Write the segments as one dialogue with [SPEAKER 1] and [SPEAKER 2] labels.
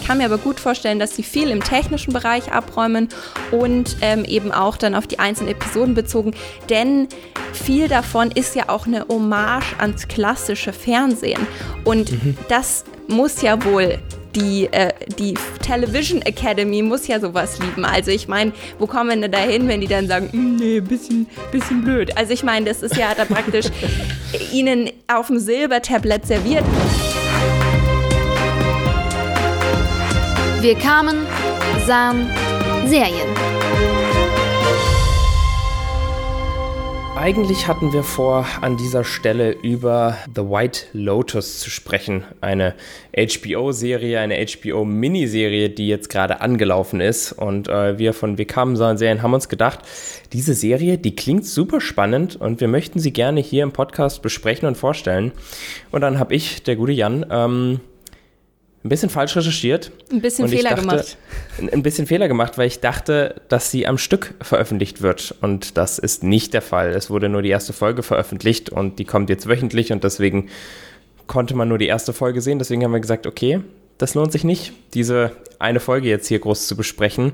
[SPEAKER 1] Ich kann mir aber gut vorstellen, dass sie viel im technischen Bereich abräumen und ähm, eben auch dann auf die einzelnen Episoden bezogen, denn viel davon ist ja auch eine Hommage ans klassische Fernsehen. Und mhm. das muss ja wohl die, äh, die Television Academy muss ja sowas lieben. Also ich meine, wo kommen wir denn da hin, wenn die dann sagen, mm, nee, bisschen, bisschen blöd. Also ich meine, das ist ja da praktisch ihnen auf dem Silbertablett serviert.
[SPEAKER 2] Wir kamen, sahen Serien.
[SPEAKER 3] Eigentlich hatten wir vor, an dieser Stelle über The White Lotus zu sprechen. Eine HBO-Serie, eine HBO-Miniserie, die jetzt gerade angelaufen ist. Und äh, wir von Wir kamen sahen Serien haben uns gedacht, diese Serie, die klingt super spannend und wir möchten sie gerne hier im Podcast besprechen und vorstellen. Und dann habe ich, der gute Jan, ähm, ein bisschen falsch recherchiert.
[SPEAKER 1] Ein bisschen Fehler
[SPEAKER 3] dachte,
[SPEAKER 1] gemacht.
[SPEAKER 3] Ein bisschen Fehler gemacht, weil ich dachte, dass sie am Stück veröffentlicht wird. Und das ist nicht der Fall. Es wurde nur die erste Folge veröffentlicht und die kommt jetzt wöchentlich und deswegen konnte man nur die erste Folge sehen. Deswegen haben wir gesagt, okay, das lohnt sich nicht, diese eine Folge jetzt hier groß zu besprechen.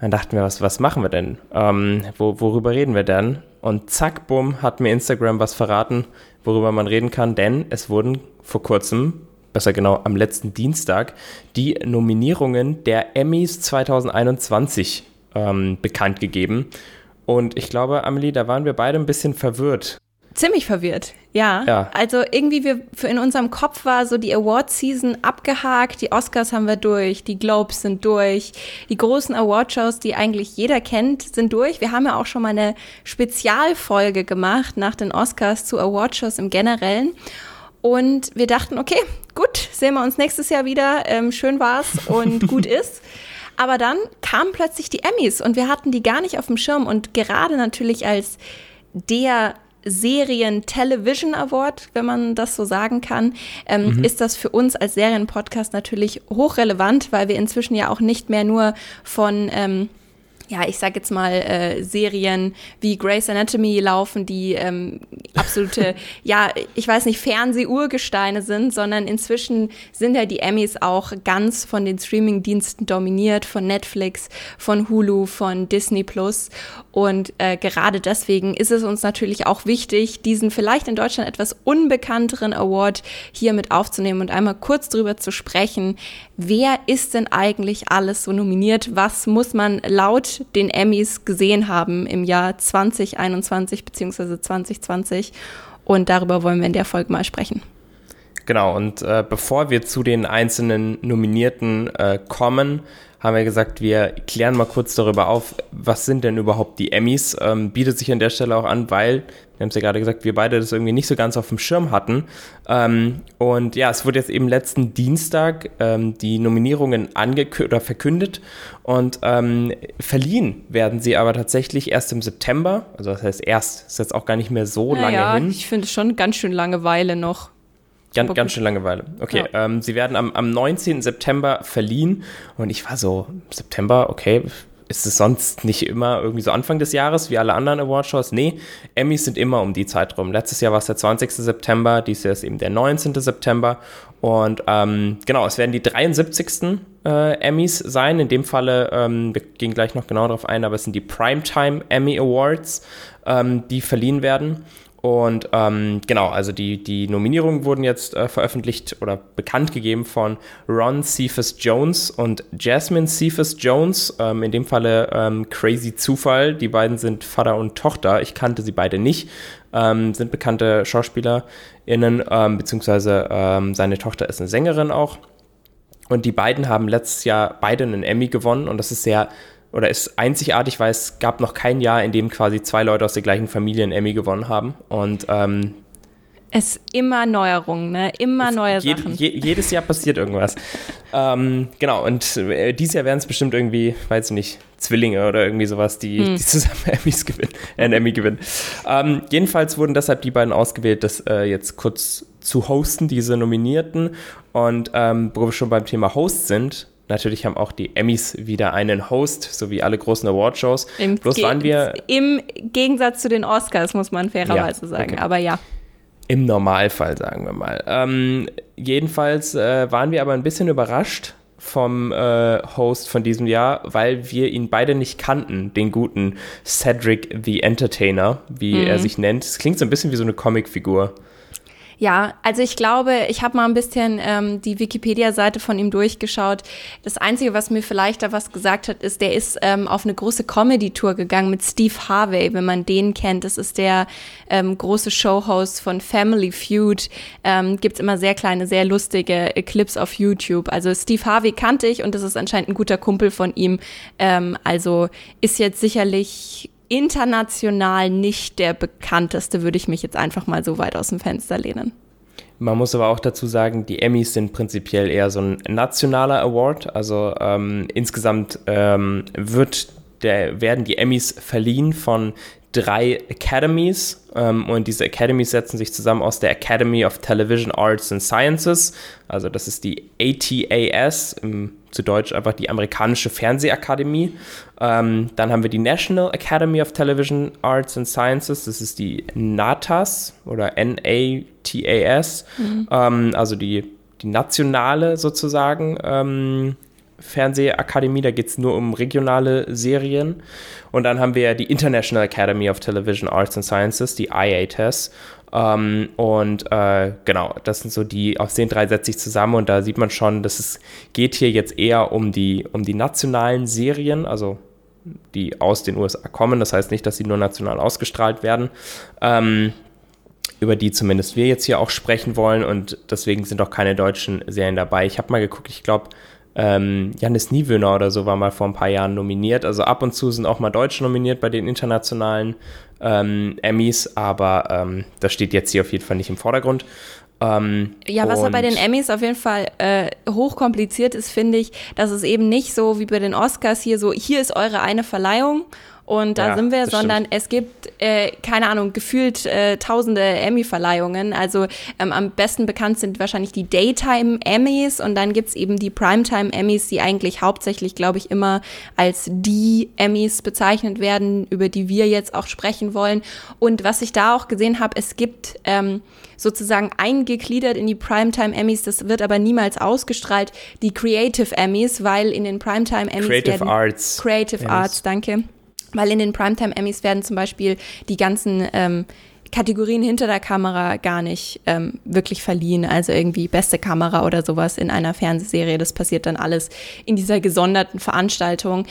[SPEAKER 3] Dann dachten wir, was, was machen wir denn? Ähm, wo, worüber reden wir denn? Und zack, bumm, hat mir Instagram was verraten, worüber man reden kann, denn es wurden vor kurzem besser genau am letzten Dienstag, die Nominierungen der Emmys 2021 ähm, bekannt gegeben. Und ich glaube, Amelie, da waren wir beide ein bisschen verwirrt.
[SPEAKER 1] Ziemlich verwirrt, ja. ja. Also irgendwie wir, in unserem Kopf war so die Award-Season abgehakt, die Oscars haben wir durch, die Globes sind durch, die großen Award-Shows, die eigentlich jeder kennt, sind durch. Wir haben ja auch schon mal eine Spezialfolge gemacht nach den Oscars zu Award-Shows im Generellen. Und wir dachten, okay, gut, sehen wir uns nächstes Jahr wieder. Ähm, schön war's und gut ist. Aber dann kamen plötzlich die Emmys und wir hatten die gar nicht auf dem Schirm. Und gerade natürlich als der Serien Television Award, wenn man das so sagen kann, ähm, mhm. ist das für uns als Serienpodcast natürlich hochrelevant, weil wir inzwischen ja auch nicht mehr nur von ähm, ja, ich sag jetzt mal, äh, Serien wie Grey's Anatomy laufen, die ähm, absolute, ja, ich weiß nicht, Fernseh-Urgesteine sind, sondern inzwischen sind ja die Emmys auch ganz von den Streaming-Diensten dominiert, von Netflix, von Hulu, von Disney Plus. Und äh, gerade deswegen ist es uns natürlich auch wichtig, diesen vielleicht in Deutschland etwas unbekannteren Award hier mit aufzunehmen und einmal kurz drüber zu sprechen, wer ist denn eigentlich alles so nominiert? Was muss man laut den Emmys gesehen haben im Jahr 2021 bzw. 2020? Und darüber wollen wir in der Folge mal sprechen.
[SPEAKER 3] Genau, und äh, bevor wir zu den einzelnen Nominierten äh, kommen, haben wir gesagt, wir klären mal kurz darüber auf, was sind denn überhaupt die Emmys? Ähm, bietet sich an der Stelle auch an, weil, wir haben es ja gerade gesagt, wir beide das irgendwie nicht so ganz auf dem Schirm hatten. Ähm, und ja, es wurde jetzt eben letzten Dienstag ähm, die Nominierungen angekündigt oder verkündet und ähm, verliehen werden sie aber tatsächlich erst im September. Also das heißt erst, ist jetzt auch gar nicht mehr so
[SPEAKER 1] naja,
[SPEAKER 3] lange hin.
[SPEAKER 1] Ich finde es schon ganz schön Langeweile noch.
[SPEAKER 3] Ganz, ganz schön Langeweile. Okay, ja. ähm, sie werden am, am 19. September verliehen und ich war so, September, okay, ist es sonst nicht immer irgendwie so Anfang des Jahres wie alle anderen Awardshows? Nee, Emmys sind immer um die Zeit rum. Letztes Jahr war es der 20. September, dieses Jahr ist eben der 19. September. Und ähm, genau, es werden die 73. Äh, Emmys sein. In dem Falle, ähm, wir gehen gleich noch genau darauf ein, aber es sind die Primetime Emmy Awards, ähm, die verliehen werden. Und ähm, genau, also die, die Nominierungen wurden jetzt äh, veröffentlicht oder bekannt gegeben von Ron Cephas Jones und Jasmine Cephas Jones. Ähm, in dem Falle ähm, Crazy Zufall. Die beiden sind Vater und Tochter. Ich kannte sie beide nicht. Ähm, sind bekannte SchauspielerInnen, ähm, beziehungsweise ähm, seine Tochter ist eine Sängerin auch. Und die beiden haben letztes Jahr beide einen Emmy gewonnen und das ist sehr oder ist einzigartig, weil es gab noch kein Jahr, in dem quasi zwei Leute aus der gleichen Familie einen Emmy gewonnen haben. Und ähm,
[SPEAKER 1] es immer Neuerungen, ne? Immer neue
[SPEAKER 3] je,
[SPEAKER 1] Sachen.
[SPEAKER 3] Je, jedes Jahr passiert irgendwas. ähm, genau, und äh, dieses Jahr werden es bestimmt irgendwie, weiß ich nicht, Zwillinge oder irgendwie sowas, die, hm. die zusammen Emmys gewinnen, äh, einen Emmy gewinnen. Ähm, jedenfalls wurden deshalb die beiden ausgewählt, das äh, jetzt kurz zu hosten, diese Nominierten. Und ähm, wo wir schon beim Thema Host sind, Natürlich haben auch die Emmys wieder einen Host, so wie alle großen Awardshows.
[SPEAKER 1] Im, Bloß waren wir Im Gegensatz zu den Oscars, muss man fairerweise ja, sagen. Okay. Aber ja.
[SPEAKER 3] Im Normalfall, sagen wir mal. Ähm, jedenfalls äh, waren wir aber ein bisschen überrascht, vom äh, Host von diesem Jahr, weil wir ihn beide nicht kannten, den guten Cedric the Entertainer, wie mhm. er sich nennt. Es klingt so ein bisschen wie so eine Comicfigur.
[SPEAKER 1] Ja, also ich glaube, ich habe mal ein bisschen ähm, die Wikipedia-Seite von ihm durchgeschaut. Das Einzige, was mir vielleicht da was gesagt hat, ist, der ist ähm, auf eine große Comedy-Tour gegangen mit Steve Harvey, wenn man den kennt. Das ist der ähm, große Showhost von Family Feud. Ähm, Gibt immer sehr kleine, sehr lustige äh, Clips auf YouTube. Also Steve Harvey kannte ich und das ist anscheinend ein guter Kumpel von ihm. Ähm, also ist jetzt sicherlich international nicht der bekannteste, würde ich mich jetzt einfach mal so weit aus dem Fenster lehnen.
[SPEAKER 3] Man muss aber auch dazu sagen, die Emmys sind prinzipiell eher so ein nationaler Award. Also ähm, insgesamt ähm, wird der, werden die Emmys verliehen von drei Academies ähm, und diese Academies setzen sich zusammen aus der Academy of Television Arts and Sciences, also das ist die ATAS, im, zu Deutsch einfach die amerikanische Fernsehakademie. Ähm, dann haben wir die National Academy of Television Arts and Sciences, das ist die NATAS oder NATAS, mhm. ähm, also die, die nationale sozusagen ähm, Fernsehakademie, da geht es nur um regionale Serien. Und dann haben wir die International Academy of Television Arts and Sciences, die IATES. Ähm, und äh, genau, das sind so die, aus den drei setze ich zusammen und da sieht man schon, dass es geht hier jetzt eher um die, um die nationalen Serien, also die aus den USA kommen. Das heißt nicht, dass sie nur national ausgestrahlt werden. Ähm, über die zumindest wir jetzt hier auch sprechen wollen und deswegen sind auch keine deutschen Serien dabei. Ich habe mal geguckt, ich glaube, ähm, Janis Niewöhner oder so war mal vor ein paar Jahren nominiert. Also ab und zu sind auch mal Deutsche nominiert bei den internationalen ähm, Emmys, aber ähm, das steht jetzt hier auf jeden Fall nicht im Vordergrund.
[SPEAKER 1] Ähm, ja, was ja bei den Emmys auf jeden Fall äh, hochkompliziert ist, finde ich, dass es eben nicht so wie bei den Oscars hier so, hier ist eure eine Verleihung und da ja, sind wir, sondern stimmt. es gibt, äh, keine Ahnung, gefühlt äh, tausende Emmy-Verleihungen. Also ähm, am besten bekannt sind wahrscheinlich die Daytime Emmys und dann gibt's eben die Primetime Emmys, die eigentlich hauptsächlich, glaube ich, immer als die Emmys bezeichnet werden, über die wir jetzt auch sprechen wollen. Und was ich da auch gesehen habe, es gibt ähm, sozusagen eingegliedert in die Primetime Emmys, das wird aber niemals ausgestrahlt, die Creative Emmys, weil in den Primetime Emmys
[SPEAKER 3] Creative Arts.
[SPEAKER 1] Creative Emmys. Arts, danke weil in den Primetime Emmys werden zum Beispiel die ganzen ähm, Kategorien hinter der Kamera gar nicht ähm, wirklich verliehen. Also irgendwie beste Kamera oder sowas in einer Fernsehserie. Das passiert dann alles in dieser gesonderten Veranstaltung.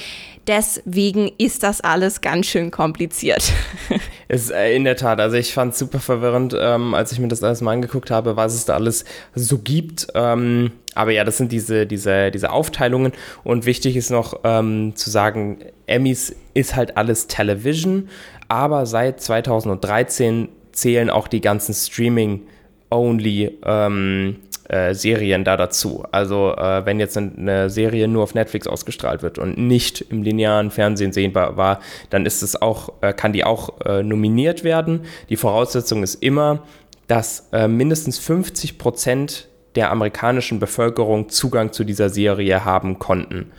[SPEAKER 1] Deswegen ist das alles ganz schön kompliziert.
[SPEAKER 3] ist äh, in der Tat. Also ich fand es super verwirrend, ähm, als ich mir das alles mal angeguckt habe, was es da alles so gibt. Ähm, aber ja, das sind diese, diese, diese Aufteilungen. Und wichtig ist noch ähm, zu sagen, Emmys ist halt alles Television, aber seit 2013 zählen auch die ganzen Streaming-only ähm, äh, Serien da dazu. Also äh, wenn jetzt eine Serie nur auf Netflix ausgestrahlt wird und nicht im linearen Fernsehen sehbar war, dann ist es auch, äh, kann die auch äh, nominiert werden. Die Voraussetzung ist immer, dass äh, mindestens 50 Prozent der amerikanischen Bevölkerung Zugang zu dieser Serie haben konnten.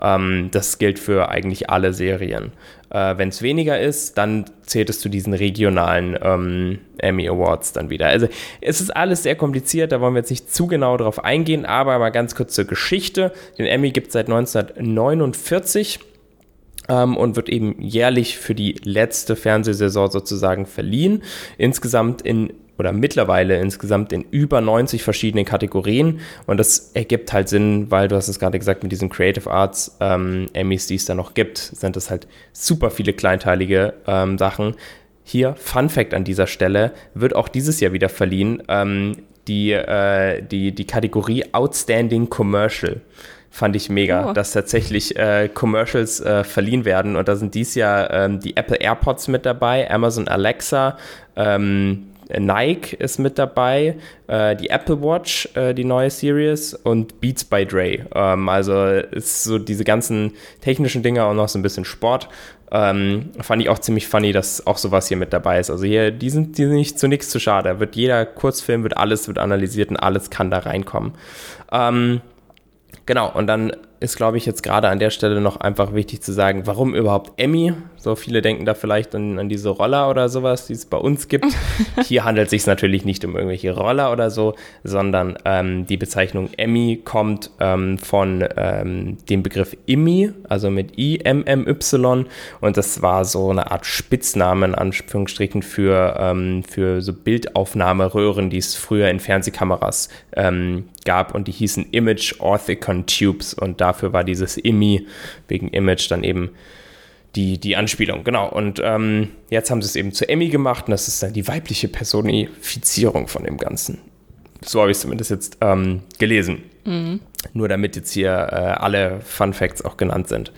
[SPEAKER 3] Ähm, das gilt für eigentlich alle Serien. Äh, Wenn es weniger ist, dann zählt es zu diesen regionalen ähm, Emmy Awards dann wieder. Also es ist alles sehr kompliziert, da wollen wir jetzt nicht zu genau drauf eingehen, aber mal ganz kurz zur Geschichte. Den Emmy gibt es seit 1949 ähm, und wird eben jährlich für die letzte Fernsehsaison sozusagen verliehen. Insgesamt in oder mittlerweile insgesamt in über 90 verschiedenen Kategorien. Und das ergibt halt Sinn, weil du hast es gerade gesagt, mit diesen Creative Arts ähm, Emmys, die es da noch gibt, sind das halt super viele kleinteilige ähm, Sachen. Hier, Fun Fact an dieser Stelle, wird auch dieses Jahr wieder verliehen, ähm, die, äh, die, die Kategorie Outstanding Commercial fand ich mega, oh. dass tatsächlich äh, Commercials äh, verliehen werden. Und da sind dies Jahr ähm, die Apple AirPods mit dabei, Amazon Alexa, ähm, Nike ist mit dabei, äh, die Apple Watch, äh, die neue Series und Beats by Dre. Ähm, also ist so diese ganzen technischen Dinge und noch so ein bisschen Sport. Ähm, fand ich auch ziemlich funny, dass auch sowas hier mit dabei ist. Also hier, die sind, die sind nicht zu nichts zu schade. Da wird jeder Kurzfilm, wird alles, wird analysiert und alles kann da reinkommen. Ähm, genau, und dann ist, glaube ich, jetzt gerade an der Stelle noch einfach wichtig zu sagen, warum überhaupt Emmy? So viele denken da vielleicht an, an diese Roller oder sowas, die es bei uns gibt. Hier handelt es sich natürlich nicht um irgendwelche Roller oder so, sondern ähm, die Bezeichnung Emmy kommt ähm, von ähm, dem Begriff Immi, also mit I-M-M-Y. Und das war so eine Art Spitzname in Anführungsstrichen für, ähm, für so Bildaufnahmeröhren, die es früher in Fernsehkameras ähm, gab und die hießen Image Orthicon Tubes und dafür war dieses IMI wegen Image dann eben die, die Anspielung, genau. Und ähm, jetzt haben sie es eben zu Emmy gemacht und das ist dann die weibliche Personifizierung von dem Ganzen. So habe ich es zumindest jetzt ähm, gelesen. Mhm. Nur damit jetzt hier äh, alle Fun Facts auch genannt sind.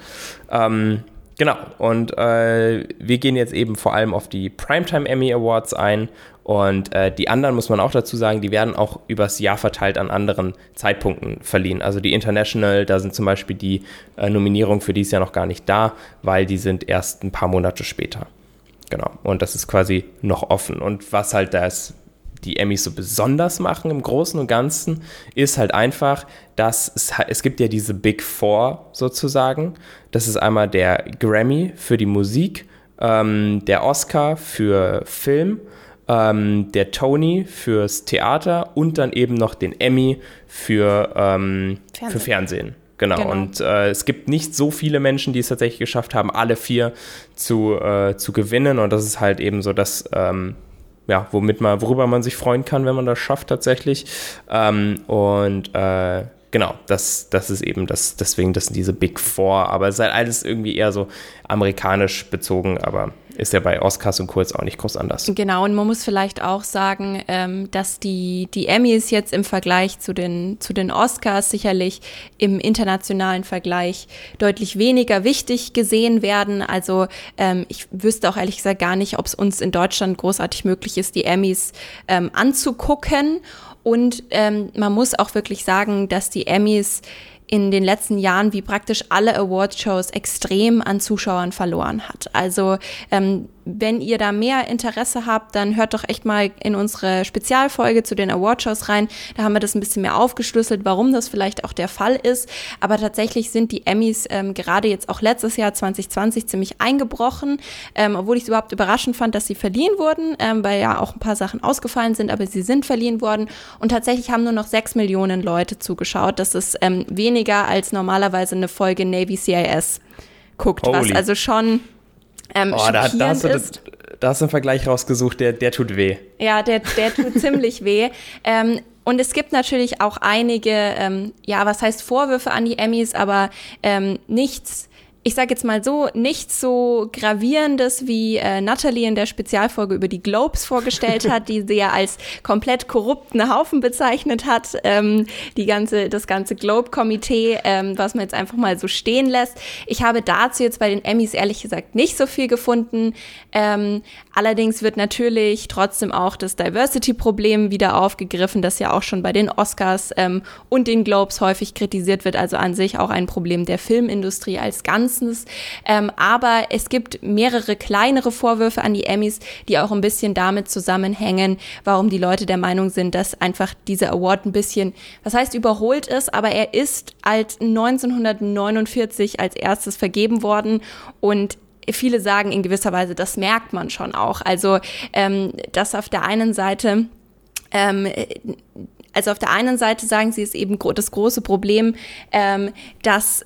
[SPEAKER 3] Ähm, genau, und äh, wir gehen jetzt eben vor allem auf die Primetime Emmy Awards ein und äh, die anderen muss man auch dazu sagen, die werden auch übers Jahr verteilt an anderen Zeitpunkten verliehen. Also die International, da sind zum Beispiel die äh, Nominierungen für dieses Jahr noch gar nicht da, weil die sind erst ein paar Monate später. Genau. Und das ist quasi noch offen. Und was halt das die Emmys so besonders machen im Großen und Ganzen, ist halt einfach, dass es, es gibt ja diese Big Four sozusagen. Das ist einmal der Grammy für die Musik, ähm, der Oscar für Film ähm, der Tony fürs Theater und dann eben noch den Emmy für, ähm, Fernsehen. für Fernsehen. Genau. genau. Und äh, es gibt nicht so viele Menschen, die es tatsächlich geschafft haben, alle vier zu, äh, zu gewinnen. Und das ist halt eben so das, ähm, ja, womit man, worüber man sich freuen kann, wenn man das schafft tatsächlich. Ähm, und äh, genau, das, das ist eben das, deswegen das sind diese Big Four, aber es ist halt alles irgendwie eher so amerikanisch bezogen, aber ist ja bei Oscars und Kurz auch nicht groß anders.
[SPEAKER 1] Genau, und man muss vielleicht auch sagen, ähm, dass die, die Emmys jetzt im Vergleich zu den, zu den Oscars sicherlich im internationalen Vergleich deutlich weniger wichtig gesehen werden. Also ähm, ich wüsste auch ehrlich gesagt gar nicht, ob es uns in Deutschland großartig möglich ist, die Emmys ähm, anzugucken. Und ähm, man muss auch wirklich sagen, dass die Emmys in den letzten Jahren wie praktisch alle Award-Shows extrem an Zuschauern verloren hat. Also ähm, wenn ihr da mehr Interesse habt, dann hört doch echt mal in unsere Spezialfolge zu den Awardshows rein. Da haben wir das ein bisschen mehr aufgeschlüsselt, warum das vielleicht auch der Fall ist. Aber tatsächlich sind die Emmys ähm, gerade jetzt auch letztes Jahr 2020 ziemlich eingebrochen, ähm, obwohl ich es überhaupt überraschend fand, dass sie verliehen wurden, ähm, weil ja auch ein paar Sachen ausgefallen sind, aber sie sind verliehen worden. Und tatsächlich haben nur noch sechs Millionen Leute zugeschaut. Das ist ähm, weniger als normalerweise eine Folge Navy CIS guckt, Holy. was also schon ähm, oh, da, da, hast du, ist.
[SPEAKER 3] da hast du einen Vergleich rausgesucht, der, der tut weh.
[SPEAKER 1] Ja, der, der tut ziemlich weh. Ähm, und es gibt natürlich auch einige, ähm, ja, was heißt Vorwürfe an die Emmys, aber ähm, nichts ich sage jetzt mal so, nichts so gravierendes, wie äh, Natalie in der Spezialfolge über die Globes vorgestellt hat, die sie ja als komplett korrupten Haufen bezeichnet hat, ähm, die ganze, das ganze Globe-Komitee, ähm, was man jetzt einfach mal so stehen lässt. Ich habe dazu jetzt bei den Emmys ehrlich gesagt nicht so viel gefunden. Ähm, allerdings wird natürlich trotzdem auch das Diversity-Problem wieder aufgegriffen, das ja auch schon bei den Oscars ähm, und den Globes häufig kritisiert wird, also an sich auch ein Problem der Filmindustrie als Ganzes. Ganzes. Ähm, aber es gibt mehrere kleinere Vorwürfe an die Emmys, die auch ein bisschen damit zusammenhängen, warum die Leute der Meinung sind, dass einfach dieser Award ein bisschen, was heißt überholt ist, aber er ist als 1949 als erstes vergeben worden und viele sagen in gewisser Weise, das merkt man schon auch. Also, ähm, dass auf der einen Seite ähm, also auf der einen Seite sagen sie, ist eben das große Problem, ähm, dass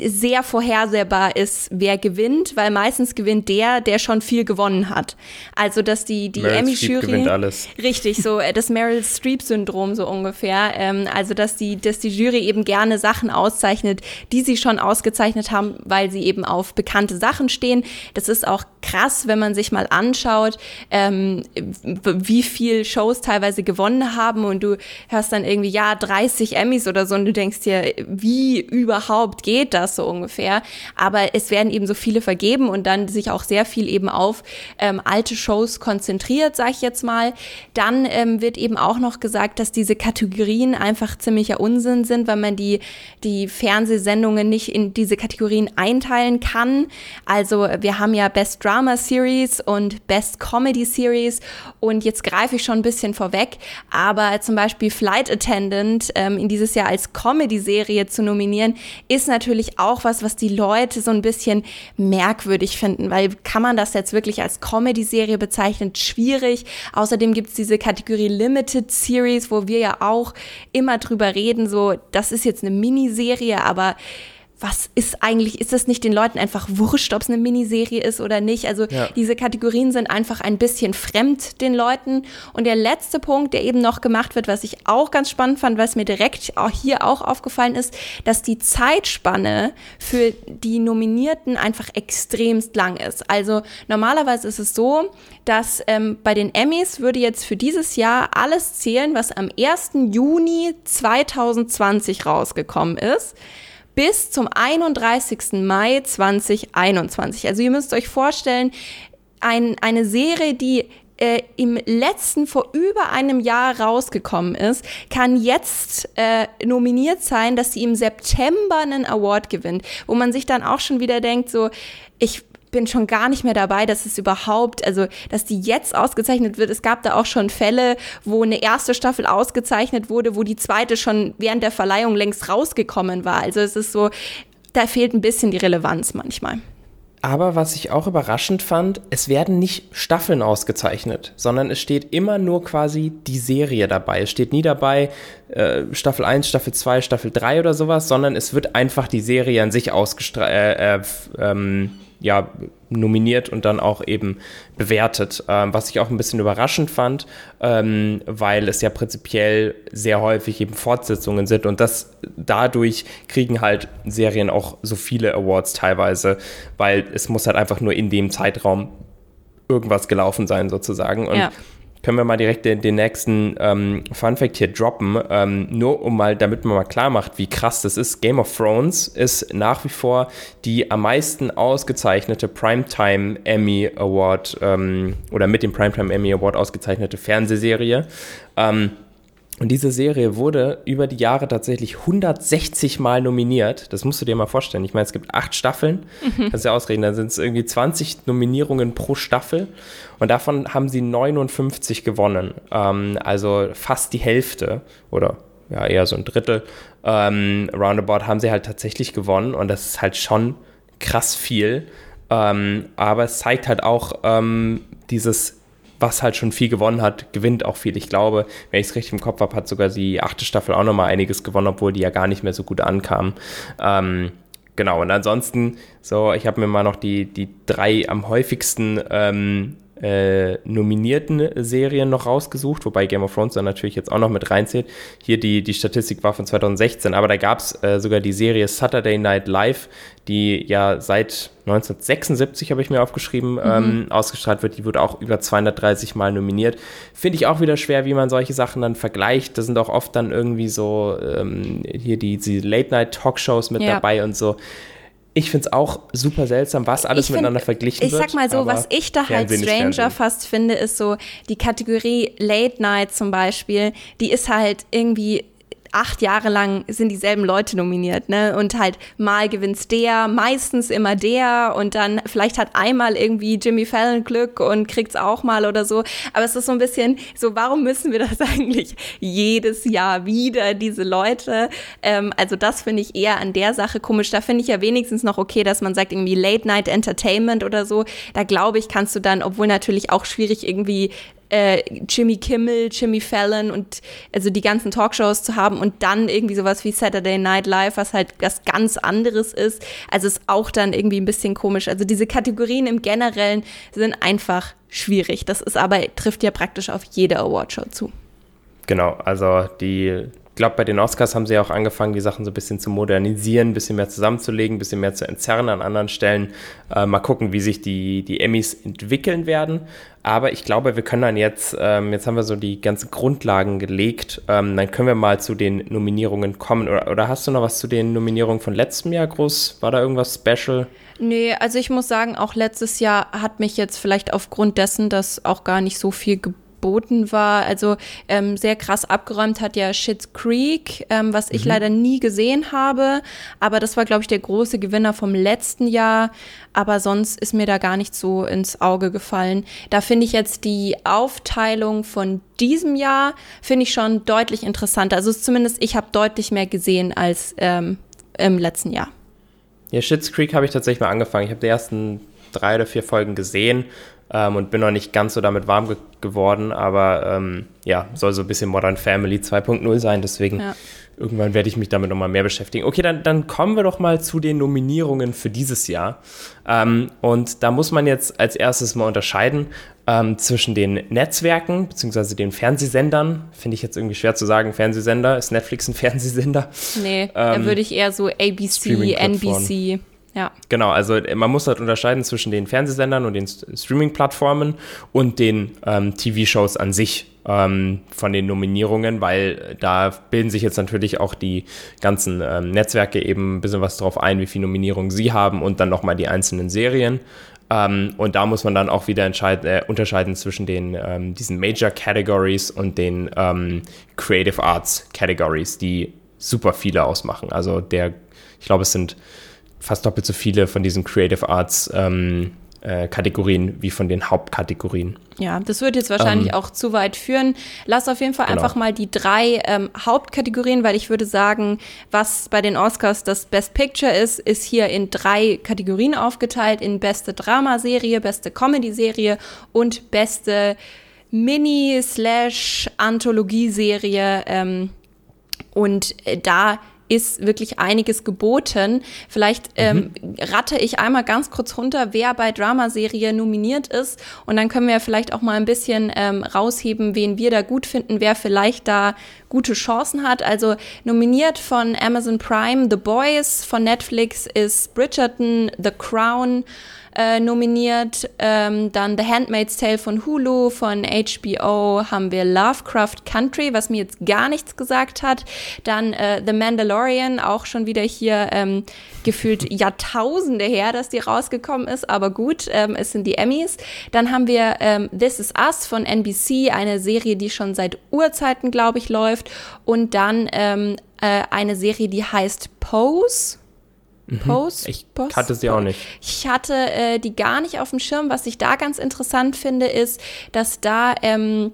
[SPEAKER 1] sehr vorhersehbar ist, wer gewinnt, weil meistens gewinnt der, der schon viel gewonnen hat. Also dass die die Emmy Jury
[SPEAKER 3] gewinnt alles.
[SPEAKER 1] richtig so äh, das Meryl Streep Syndrom so ungefähr. Ähm, also dass die dass die Jury eben gerne Sachen auszeichnet, die sie schon ausgezeichnet haben, weil sie eben auf bekannte Sachen stehen. Das ist auch krass, wenn man sich mal anschaut, ähm, wie viel Shows teilweise gewonnen haben und du hörst dann irgendwie ja 30 Emmys oder so und du denkst dir, wie überhaupt geht das? Das so ungefähr. Aber es werden eben so viele vergeben und dann sich auch sehr viel eben auf ähm, alte Shows konzentriert, sage ich jetzt mal. Dann ähm, wird eben auch noch gesagt, dass diese Kategorien einfach ziemlicher Unsinn sind, weil man die, die Fernsehsendungen nicht in diese Kategorien einteilen kann. Also wir haben ja Best Drama Series und Best Comedy Series und jetzt greife ich schon ein bisschen vorweg, aber zum Beispiel Flight Attendant ähm, in dieses Jahr als Comedy-Serie zu nominieren, ist natürlich auch was, was die Leute so ein bisschen merkwürdig finden, weil kann man das jetzt wirklich als Comedy-Serie bezeichnen? Schwierig. Außerdem gibt es diese Kategorie Limited Series, wo wir ja auch immer drüber reden, so, das ist jetzt eine Miniserie, aber was ist eigentlich, ist das nicht den Leuten einfach wurscht, ob es eine Miniserie ist oder nicht? Also ja. diese Kategorien sind einfach ein bisschen fremd den Leuten. Und der letzte Punkt, der eben noch gemacht wird, was ich auch ganz spannend fand, was mir direkt auch hier auch aufgefallen ist, dass die Zeitspanne für die Nominierten einfach extremst lang ist. Also normalerweise ist es so, dass ähm, bei den Emmys würde jetzt für dieses Jahr alles zählen, was am 1. Juni 2020 rausgekommen ist bis zum 31. Mai 2021. Also ihr müsst euch vorstellen, ein, eine Serie, die äh, im letzten vor über einem Jahr rausgekommen ist, kann jetzt äh, nominiert sein, dass sie im September einen Award gewinnt, wo man sich dann auch schon wieder denkt, so ich bin schon gar nicht mehr dabei, dass es überhaupt, also dass die jetzt ausgezeichnet wird. Es gab da auch schon Fälle, wo eine erste Staffel ausgezeichnet wurde, wo die zweite schon während der Verleihung längst rausgekommen war. Also es ist so, da fehlt ein bisschen die Relevanz manchmal.
[SPEAKER 3] Aber was ich auch überraschend fand, es werden nicht Staffeln ausgezeichnet, sondern es steht immer nur quasi die Serie dabei. Es steht nie dabei äh, Staffel 1, Staffel 2, Staffel 3 oder sowas, sondern es wird einfach die Serie an sich ausgestrahlt. Äh, äh, ähm, ja, nominiert und dann auch eben bewertet, ähm, was ich auch ein bisschen überraschend fand, ähm, weil es ja prinzipiell sehr häufig eben Fortsetzungen sind und das dadurch kriegen halt Serien auch so viele Awards teilweise, weil es muss halt einfach nur in dem Zeitraum irgendwas gelaufen sein sozusagen und ja können wir mal direkt den, den nächsten ähm, Fun Fact hier droppen. Ähm, nur um mal, damit man mal klar macht, wie krass das ist. Game of Thrones ist nach wie vor die am meisten ausgezeichnete Primetime Emmy Award ähm, oder mit dem Primetime Emmy Award ausgezeichnete Fernsehserie. Ähm, und diese Serie wurde über die Jahre tatsächlich 160 Mal nominiert. Das musst du dir mal vorstellen. Ich meine, es gibt acht Staffeln. Mhm. Kannst du ja ausreden. Dann sind es irgendwie 20 Nominierungen pro Staffel. Und davon haben sie 59 gewonnen. Ähm, also fast die Hälfte oder ja, eher so ein Drittel. Ähm, roundabout haben sie halt tatsächlich gewonnen. Und das ist halt schon krass viel. Ähm, aber es zeigt halt auch ähm, dieses was halt schon viel gewonnen hat, gewinnt auch viel. Ich glaube, wenn ich es richtig im Kopf habe, hat sogar die achte Staffel auch nochmal einiges gewonnen, obwohl die ja gar nicht mehr so gut ankam. Ähm, genau, und ansonsten, so, ich habe mir mal noch die, die drei am häufigsten ähm, äh, nominierten Serien noch rausgesucht, wobei Game of Thrones dann natürlich jetzt auch noch mit reinzählt. Hier die, die Statistik war von 2016, aber da gab es äh, sogar die Serie Saturday Night Live, die ja seit 1976, habe ich mir aufgeschrieben, mhm. ähm, ausgestrahlt wird. Die wurde auch über 230 Mal nominiert. Finde ich auch wieder schwer, wie man solche Sachen dann vergleicht. Da sind auch oft dann irgendwie so ähm, hier die, die Late-Night-Talkshows mit ja. dabei und so ich finde es auch super seltsam, was alles find, miteinander verglichen
[SPEAKER 1] ich
[SPEAKER 3] wird.
[SPEAKER 1] Ich sag mal so, was ich da halt stranger fast finde, ist so die Kategorie Late Night zum Beispiel, die ist halt irgendwie acht Jahre lang sind dieselben Leute nominiert, ne? Und halt mal gewinnt's der, meistens immer der und dann vielleicht hat einmal irgendwie Jimmy Fallon Glück und kriegt's auch mal oder so. Aber es ist so ein bisschen so, warum müssen wir das eigentlich jedes Jahr wieder, diese Leute? Ähm, also das finde ich eher an der Sache komisch. Da finde ich ja wenigstens noch okay, dass man sagt irgendwie Late Night Entertainment oder so. Da glaube ich, kannst du dann, obwohl natürlich auch schwierig irgendwie äh, Jimmy Kimmel, Jimmy Fallon und also die ganzen Talkshows zu haben und dann irgendwie sowas wie Saturday Night Live, was halt was ganz anderes ist. Also ist auch dann irgendwie ein bisschen komisch. Also diese Kategorien im Generellen sind einfach schwierig. Das ist aber, trifft ja praktisch auf jede Awardshow zu.
[SPEAKER 3] Genau, also die glaube, bei den Oscars haben sie ja auch angefangen, die Sachen so ein bisschen zu modernisieren, ein bisschen mehr zusammenzulegen, ein bisschen mehr zu entzerren an anderen Stellen. Äh, mal gucken, wie sich die, die Emmys entwickeln werden. Aber ich glaube, wir können dann jetzt, ähm, jetzt haben wir so die ganzen Grundlagen gelegt, ähm, dann können wir mal zu den Nominierungen kommen. Oder, oder hast du noch was zu den Nominierungen von letztem Jahr groß? War da irgendwas special?
[SPEAKER 1] Nee, also ich muss sagen, auch letztes Jahr hat mich jetzt vielleicht aufgrund dessen, dass auch gar nicht so viel geboten geboten war. Also ähm, sehr krass abgeräumt hat ja Schitt's Creek, ähm, was ich mhm. leider nie gesehen habe. Aber das war, glaube ich, der große Gewinner vom letzten Jahr. Aber sonst ist mir da gar nicht so ins Auge gefallen. Da finde ich jetzt die Aufteilung von diesem Jahr, finde ich schon deutlich interessanter. Also zumindest ich habe deutlich mehr gesehen als ähm, im letzten Jahr.
[SPEAKER 3] Ja, Schitt's Creek habe ich tatsächlich mal angefangen. Ich habe die ersten drei oder vier Folgen gesehen ähm, und bin noch nicht ganz so damit warm ge geworden, aber ähm, ja, soll so ein bisschen Modern Family 2.0 sein, deswegen ja. irgendwann werde ich mich damit nochmal mehr beschäftigen. Okay, dann, dann kommen wir doch mal zu den Nominierungen für dieses Jahr. Ähm, und da muss man jetzt als erstes mal unterscheiden ähm, zwischen den Netzwerken bzw. den Fernsehsendern. Finde ich jetzt irgendwie schwer zu sagen, Fernsehsender. Ist Netflix ein Fernsehsender?
[SPEAKER 1] Nee, da ähm, würde ich eher so ABC, NBC. Ja.
[SPEAKER 3] Genau, also äh, man muss halt unterscheiden zwischen den Fernsehsendern und den Streaming-Plattformen und den ähm, TV-Shows an sich ähm, von den Nominierungen, weil da bilden sich jetzt natürlich auch die ganzen ähm, Netzwerke eben ein bisschen was drauf ein, wie viele Nominierungen sie haben und dann nochmal die einzelnen Serien. Ähm, und da muss man dann auch wieder äh, unterscheiden zwischen den ähm, diesen Major Categories und den ähm, Creative Arts Categories, die super viele ausmachen. Also der, ich glaube, es sind fast doppelt so viele von diesen Creative Arts ähm, äh, Kategorien wie von den Hauptkategorien.
[SPEAKER 1] Ja, das würde jetzt wahrscheinlich ähm, auch zu weit führen. Lass auf jeden Fall genau. einfach mal die drei ähm, Hauptkategorien, weil ich würde sagen, was bei den Oscars das Best Picture ist, ist hier in drei Kategorien aufgeteilt: in beste Dramaserie, beste Comedy-Serie und beste Mini-Slash-Anthologieserie. Ähm, und äh, da ist wirklich einiges geboten. Vielleicht ähm, mhm. ratte ich einmal ganz kurz runter, wer bei Dramaserie nominiert ist. Und dann können wir vielleicht auch mal ein bisschen ähm, rausheben, wen wir da gut finden, wer vielleicht da gute Chancen hat. Also nominiert von Amazon Prime The Boys, von Netflix ist Bridgerton, The Crown äh, nominiert. Ähm, dann The Handmaid's Tale von Hulu, von HBO haben wir Lovecraft Country, was mir jetzt gar nichts gesagt hat. Dann äh, The Mandalorian, auch schon wieder hier ähm, gefühlt Jahrtausende her, dass die rausgekommen ist, aber gut, ähm, es sind die Emmys. Dann haben wir ähm, This Is Us von NBC, eine Serie, die schon seit Urzeiten, glaube ich, läuft. Und dann ähm, äh, eine Serie, die heißt Pose.
[SPEAKER 3] Post? Ich Post, hatte sie auch nicht.
[SPEAKER 1] Ich hatte äh, die gar nicht auf dem Schirm. Was ich da ganz interessant finde, ist, dass da ähm,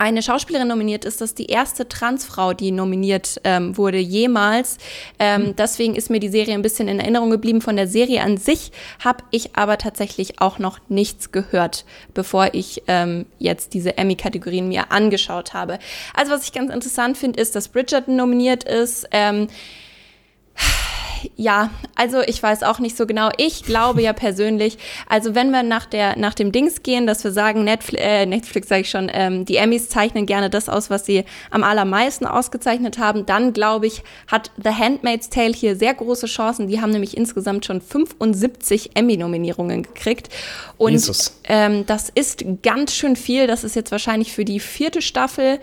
[SPEAKER 1] eine Schauspielerin nominiert ist. Das ist die erste Transfrau, die nominiert ähm, wurde jemals. Ähm, mhm. Deswegen ist mir die Serie ein bisschen in Erinnerung geblieben. Von der Serie an sich habe ich aber tatsächlich auch noch nichts gehört, bevor ich ähm, jetzt diese Emmy-Kategorien mir angeschaut habe. Also was ich ganz interessant finde, ist, dass Bridgerton nominiert ist. Ja, also ich weiß auch nicht so genau. Ich glaube ja persönlich, also wenn wir nach der nach dem Dings gehen, dass wir sagen, Netflix, äh, Netflix sage ich schon, ähm, die Emmys zeichnen gerne das aus, was sie am allermeisten ausgezeichnet haben, dann glaube ich, hat The Handmaid's Tale hier sehr große Chancen. Die haben nämlich insgesamt schon 75 Emmy-Nominierungen gekriegt. Und ähm, das ist ganz schön viel. Das ist jetzt wahrscheinlich für die vierte Staffel.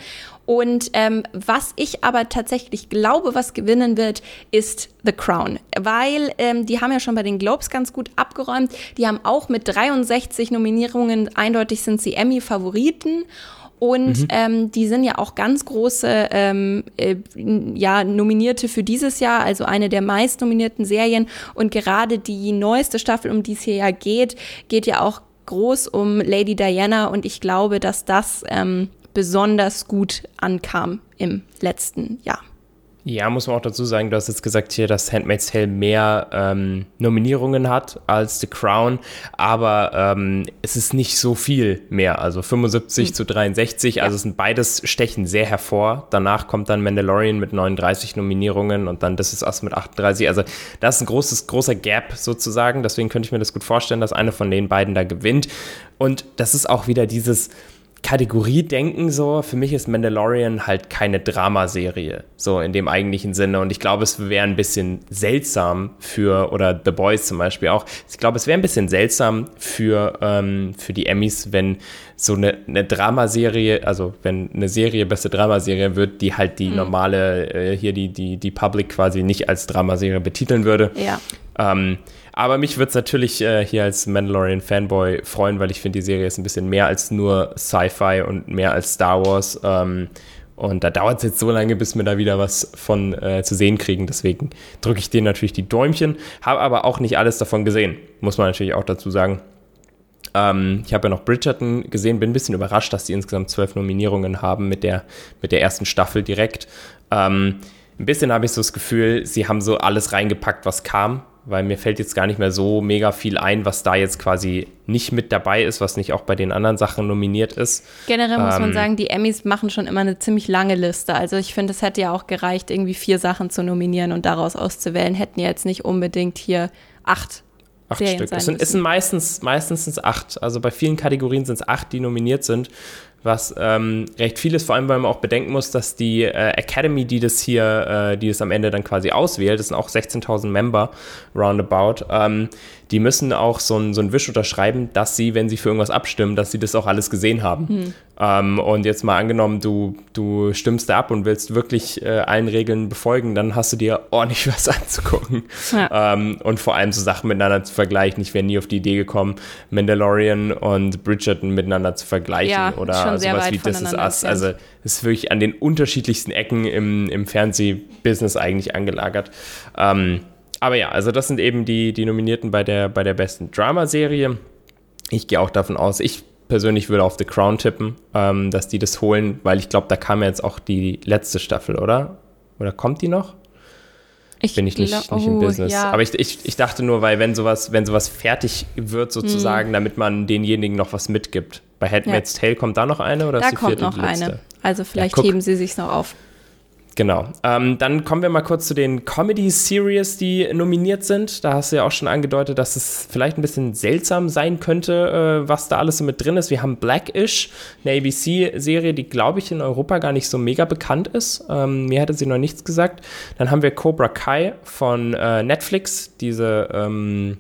[SPEAKER 1] Und ähm, was ich aber tatsächlich glaube, was gewinnen wird, ist The Crown. Weil ähm, die haben ja schon bei den Globes ganz gut abgeräumt. Die haben auch mit 63 Nominierungen, eindeutig sind sie Emmy-Favoriten. Und mhm. ähm, die sind ja auch ganz große ähm, äh, ja, Nominierte für dieses Jahr, also eine der meist nominierten Serien. Und gerade die neueste Staffel, um die es hier ja geht, geht ja auch groß um Lady Diana. Und ich glaube, dass das ähm, besonders gut ankam im letzten Jahr.
[SPEAKER 3] Ja, muss man auch dazu sagen, du hast jetzt gesagt hier, dass Handmaid's Tale mehr ähm, Nominierungen hat als The Crown, aber ähm, es ist nicht so viel mehr, also 75 hm. zu 63, ja. also es sind beides stechen sehr hervor. Danach kommt dann Mandalorian mit 39 Nominierungen und dann This Is Us mit 38, also das ist ein großes, großer Gap sozusagen, deswegen könnte ich mir das gut vorstellen, dass eine von den beiden da gewinnt und das ist auch wieder dieses Kategorie denken, so, für mich ist Mandalorian halt keine Dramaserie, so in dem eigentlichen Sinne. Und ich glaube, es wäre ein bisschen seltsam für, oder The Boys zum Beispiel auch, ich glaube, es wäre ein bisschen seltsam für, ähm, für die Emmys, wenn so eine, eine Dramaserie, also wenn eine Serie beste Dramaserie wird, die halt die mhm. normale, äh, hier die, die, die Public quasi nicht als Dramaserie betiteln würde.
[SPEAKER 1] Ja.
[SPEAKER 3] Ähm, aber mich würde es natürlich äh, hier als Mandalorian-Fanboy freuen, weil ich finde, die Serie ist ein bisschen mehr als nur Sci-Fi und mehr als Star Wars. Ähm, und da dauert es jetzt so lange, bis wir da wieder was von äh, zu sehen kriegen. Deswegen drücke ich denen natürlich die Däumchen. Habe aber auch nicht alles davon gesehen, muss man natürlich auch dazu sagen. Ähm, ich habe ja noch Bridgerton gesehen, bin ein bisschen überrascht, dass die insgesamt zwölf Nominierungen haben mit der, mit der ersten Staffel direkt. Ähm, ein bisschen habe ich so das Gefühl, sie haben so alles reingepackt, was kam weil mir fällt jetzt gar nicht mehr so mega viel ein, was da jetzt quasi nicht mit dabei ist, was nicht auch bei den anderen Sachen nominiert ist.
[SPEAKER 1] Generell muss ähm, man sagen, die Emmys machen schon immer eine ziemlich lange Liste. Also ich finde, es hätte ja auch gereicht, irgendwie vier Sachen zu nominieren und daraus auszuwählen. Hätten ja jetzt nicht unbedingt hier acht
[SPEAKER 3] Acht Serien Stück. Es sind, es sind, meistens, meistens acht. Also bei vielen Kategorien sind es acht, die nominiert sind was ähm, recht viel ist, vor allem weil man auch bedenken muss, dass die äh, Academy, die das hier, äh, die das am Ende dann quasi auswählt, das sind auch 16.000 Member roundabout, ähm, die müssen auch so ein, so Wisch unterschreiben, dass sie, wenn sie für irgendwas abstimmen, dass sie das auch alles gesehen haben. Hm. Ähm, und jetzt mal angenommen, du, du stimmst da ab und willst wirklich äh, allen Regeln befolgen, dann hast du dir ordentlich was anzugucken. Ja. Ähm, und vor allem so Sachen miteinander zu vergleichen. Ich wäre nie auf die Idee gekommen, Mandalorian und Bridgerton miteinander zu vergleichen ja, oder sowas wie This Is Us. Also es ist wirklich an den unterschiedlichsten Ecken im, im Fernsehbusiness eigentlich angelagert. Ähm, aber ja, also das sind eben die, die Nominierten bei der, bei der besten Dramaserie. Ich gehe auch davon aus, ich persönlich würde auf The Crown tippen, ähm, dass die das holen, weil ich glaube, da kam ja jetzt auch die letzte Staffel, oder? Oder kommt die noch? Ich bin ich nicht, nicht oh, im Business. Ja. Aber ich, ich, ich dachte nur, weil wenn sowas, wenn sowas fertig wird sozusagen, hm. damit man denjenigen noch was mitgibt. Bei Handmaid's ja. Tale kommt da noch eine oder
[SPEAKER 1] da ist die kommt noch eine. Also vielleicht ja, heben sie sich noch auf.
[SPEAKER 3] Genau. Ähm, dann kommen wir mal kurz zu den Comedy-Series, die nominiert sind. Da hast du ja auch schon angedeutet, dass es vielleicht ein bisschen seltsam sein könnte, äh, was da alles so mit drin ist. Wir haben Blackish, eine ABC-Serie, die, glaube ich, in Europa gar nicht so mega bekannt ist. Ähm, mir hatte sie noch nichts gesagt. Dann haben wir Cobra Kai von äh, Netflix, diese ähm,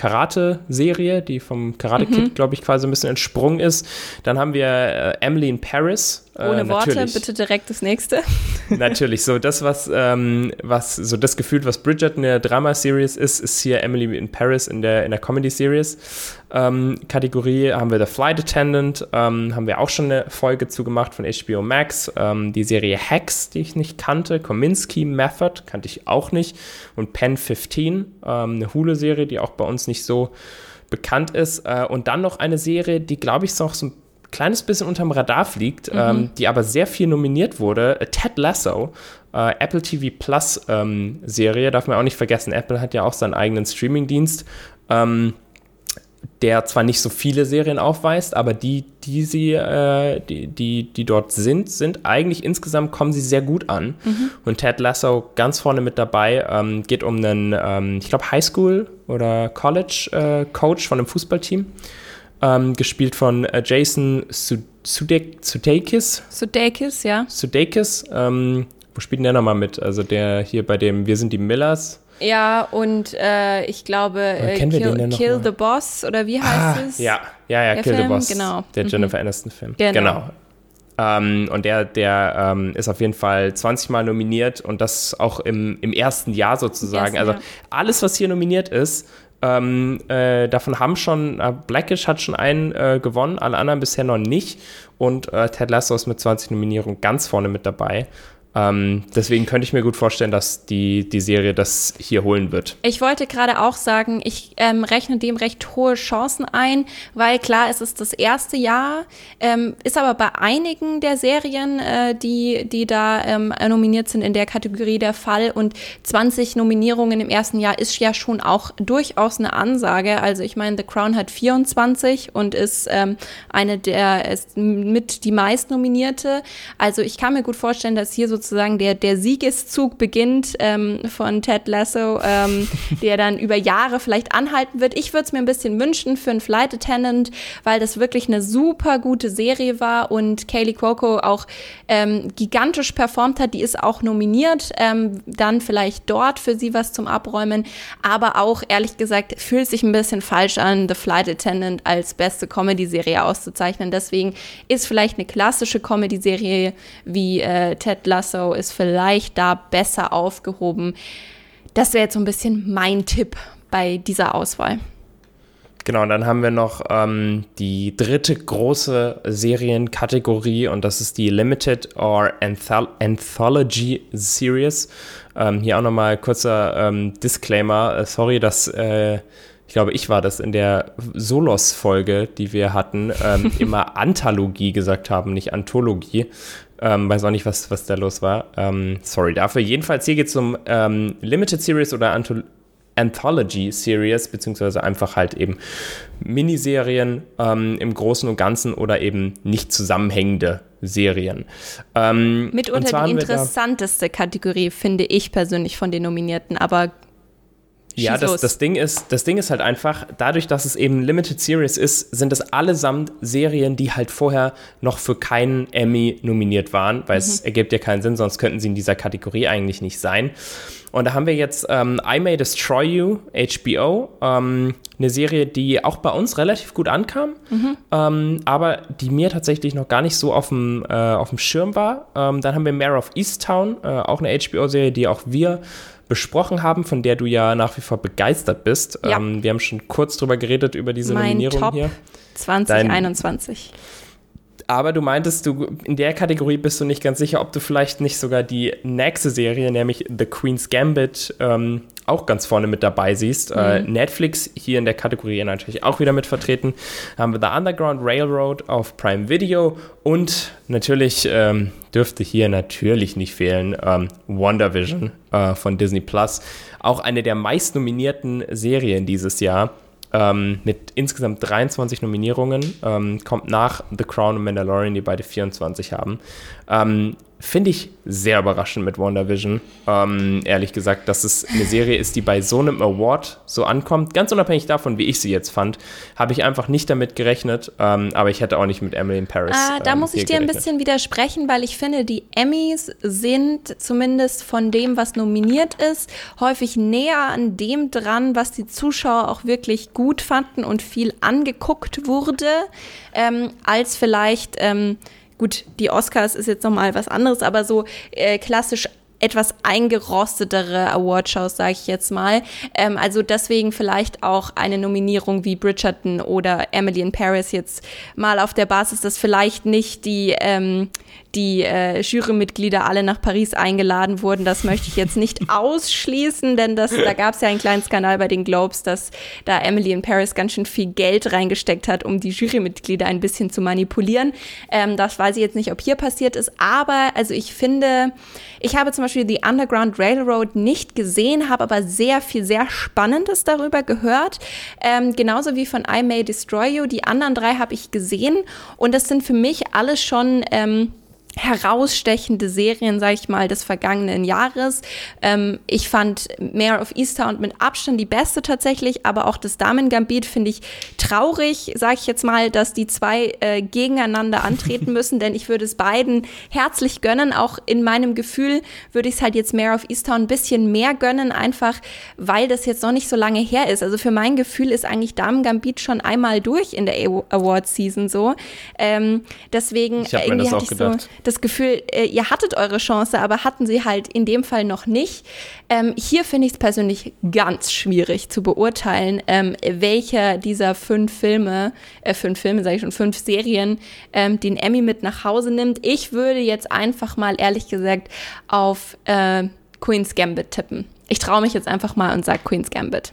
[SPEAKER 3] Karate-Serie, die vom Karate Kid, mhm. glaube ich, quasi ein bisschen entsprungen ist. Dann haben wir äh, Emily in Paris.
[SPEAKER 1] Äh, Ohne Worte, bitte direkt das nächste.
[SPEAKER 3] natürlich, so das, was, ähm, was, so das Gefühl, was Bridget in der Drama-Series ist, ist hier Emily in Paris in der, in der Comedy-Series. Ähm, Kategorie haben wir The Flight Attendant, ähm, haben wir auch schon eine Folge zugemacht von HBO Max. Ähm, die Serie Hacks, die ich nicht kannte, Kominsky Method kannte ich auch nicht und Pen 15, ähm, eine Hule-Serie, die auch bei uns nicht so bekannt ist. Äh, und dann noch eine Serie, die glaube ich noch so ein kleines bisschen unterm Radar fliegt, mhm. ähm, die aber sehr viel nominiert wurde. Äh, Ted Lasso, äh, Apple TV Plus ähm, Serie, darf man auch nicht vergessen. Apple hat ja auch seinen eigenen Streaming-Dienst. Ähm, der zwar nicht so viele Serien aufweist, aber die, die sie, äh, die, die, die dort sind, sind eigentlich insgesamt kommen sie sehr gut an. Mhm. Und Ted Lasso ganz vorne mit dabei, ähm, geht um einen, ähm, ich glaube, Highschool oder College äh, Coach von einem Fußballteam, ähm, gespielt von äh, Jason Sudeikis.
[SPEAKER 1] Sudeikis, ja.
[SPEAKER 3] Sudeikis, ähm, wo spielt denn der nochmal mit? Also der hier bei dem Wir sind die Millers.
[SPEAKER 1] Ja, und äh, ich glaube, äh, Kill, Kill the Boss oder wie heißt ah, es?
[SPEAKER 3] Ja, ja, ja, Der Kill Film? the Boss. Genau. Der mhm. Jennifer mhm. Aniston-Film. Genau. genau. Ähm, und der, der ähm, ist auf jeden Fall 20 Mal nominiert und das auch im, im ersten Jahr sozusagen. Yes, also ja. alles, was hier nominiert ist, ähm, äh, davon haben schon, äh, Blackish hat schon einen äh, gewonnen, alle anderen bisher noch nicht. Und äh, Ted Lasso ist mit 20 Nominierungen ganz vorne mit dabei. Ähm, deswegen könnte ich mir gut vorstellen, dass die, die Serie das hier holen wird.
[SPEAKER 1] Ich wollte gerade auch sagen, ich ähm, rechne dem recht hohe Chancen ein, weil klar, es ist das erste Jahr, ähm, ist aber bei einigen der Serien, äh, die, die da ähm, nominiert sind in der Kategorie der Fall und 20 Nominierungen im ersten Jahr ist ja schon auch durchaus eine Ansage. Also ich meine, The Crown hat 24 und ist ähm, eine der, ist mit die meist nominierte. Also ich kann mir gut vorstellen, dass hier so sozusagen der, der Siegeszug beginnt ähm, von Ted Lasso, ähm, der dann über Jahre vielleicht anhalten wird. Ich würde es mir ein bisschen wünschen für einen Flight Attendant, weil das wirklich eine super gute Serie war und Kaylee Cuoco auch ähm, gigantisch performt hat. Die ist auch nominiert, ähm, dann vielleicht dort für sie was zum Abräumen, aber auch ehrlich gesagt fühlt sich ein bisschen falsch an, The Flight Attendant als beste Comedy-Serie auszuzeichnen. Deswegen ist vielleicht eine klassische Comedy-Serie wie äh, Ted Lasso ist vielleicht da besser aufgehoben. Das wäre jetzt so ein bisschen mein Tipp bei dieser Auswahl.
[SPEAKER 3] Genau, und dann haben wir noch ähm, die dritte große Serienkategorie und das ist die Limited or Anthol Anthology Series. Ähm, hier auch nochmal kurzer ähm, Disclaimer. Äh, sorry, dass äh, ich glaube, ich war das in der Solos-Folge, die wir hatten, ähm, immer Anthologie gesagt haben, nicht Anthologie. Ähm, weiß auch nicht, was, was da los war. Ähm, sorry dafür. Jedenfalls hier geht es um ähm, Limited Series oder Anthologie. Anthology Series, beziehungsweise einfach halt eben Miniserien ähm, im Großen und Ganzen oder eben nicht zusammenhängende Serien.
[SPEAKER 1] Ähm, Mitunter die interessanteste Kategorie, finde ich persönlich von den Nominierten, aber
[SPEAKER 3] ja, das, das, Ding ist, das Ding ist halt einfach, dadurch, dass es eben Limited Series ist, sind es allesamt Serien, die halt vorher noch für keinen Emmy nominiert waren, weil mhm. es ergibt ja keinen Sinn, sonst könnten sie in dieser Kategorie eigentlich nicht sein. Und da haben wir jetzt ähm, I May Destroy You, HBO, ähm, eine Serie, die auch bei uns relativ gut ankam, mhm. ähm, aber die mir tatsächlich noch gar nicht so auf dem, äh, auf dem Schirm war. Ähm, dann haben wir Mare of Easttown, äh, auch eine HBO-Serie, die auch wir besprochen haben, von der du ja nach wie vor begeistert bist. Ja. Ähm, wir haben schon kurz drüber geredet, über diese mein Nominierung
[SPEAKER 1] Top
[SPEAKER 3] hier.
[SPEAKER 1] 2021.
[SPEAKER 3] Dein, aber du meintest, du in der Kategorie bist du nicht ganz sicher, ob du vielleicht nicht sogar die nächste Serie, nämlich The Queen's Gambit, ähm, auch ganz vorne mit dabei siehst. Äh, mhm. Äh, Netflix hier in der Kategorie natürlich auch wieder mit vertreten. Haben wir The Underground Railroad auf Prime Video und natürlich ähm, dürfte hier natürlich nicht fehlen ähm, WandaVision äh, von Disney Plus. Auch eine der meist nominierten Serien dieses Jahr. Ähm, mit insgesamt 23 Nominierungen, ähm, kommt nach The Crown und Mandalorian, die beide 24 haben. Ähm, finde ich sehr überraschend mit WandaVision. Ähm, ehrlich gesagt, dass es eine Serie ist, die bei so einem Award so ankommt. Ganz unabhängig davon, wie ich sie jetzt fand, habe ich einfach nicht damit gerechnet. Ähm, aber ich hätte auch nicht mit Emily in Paris.
[SPEAKER 1] Ah, da
[SPEAKER 3] ähm,
[SPEAKER 1] muss ich dir gerechnet. ein bisschen widersprechen, weil ich finde, die Emmys sind zumindest von dem, was nominiert ist, häufig näher an dem dran, was die Zuschauer auch wirklich gut fanden und viel angeguckt wurde, ähm, als vielleicht ähm, gut, die Oscars ist jetzt nochmal was anderes, aber so äh, klassisch etwas eingerostetere Awardshows, sage ich jetzt mal. Ähm, also deswegen vielleicht auch eine Nominierung wie Bridgerton oder Emily in Paris jetzt mal auf der Basis, dass vielleicht nicht die ähm, die äh, Jurymitglieder alle nach Paris eingeladen wurden. Das möchte ich jetzt nicht ausschließen, denn das, da gab es ja einen kleinen Skandal bei den Globes, dass da Emily in Paris ganz schön viel Geld reingesteckt hat, um die Jurymitglieder ein bisschen zu manipulieren. Ähm, das weiß ich jetzt nicht, ob hier passiert ist, aber also ich finde, ich habe zum Beispiel die Underground Railroad nicht gesehen, habe aber sehr viel, sehr Spannendes darüber gehört. Ähm, genauso wie von I May Destroy You. Die anderen drei habe ich gesehen und das sind für mich alles schon ähm, herausstechende Serien, sage ich mal, des vergangenen Jahres. Ähm, ich fand Mayor of Easttown mit Abstand die beste tatsächlich, aber auch das Damen-Gambit finde ich traurig, sage ich jetzt mal, dass die zwei äh, gegeneinander antreten müssen, denn ich würde es beiden herzlich gönnen. Auch in meinem Gefühl würde ich es halt jetzt Mayor of Easttown ein bisschen mehr gönnen, einfach weil das jetzt noch nicht so lange her ist. Also für mein Gefühl ist eigentlich Damen-Gambit schon einmal durch in der Award-Season so. Ähm, deswegen
[SPEAKER 3] ich irgendwie hatte ich gedacht.
[SPEAKER 1] so das Gefühl, äh, ihr hattet eure Chance, aber hatten sie halt in dem Fall noch nicht. Ähm, hier finde ich es persönlich ganz schwierig zu beurteilen, ähm, welcher dieser fünf Filme, äh, fünf Filme, sage ich schon, fünf Serien, ähm, den Emmy mit nach Hause nimmt. Ich würde jetzt einfach mal ehrlich gesagt auf äh, Queen's Gambit tippen. Ich traue mich jetzt einfach mal und sage Queen's Gambit.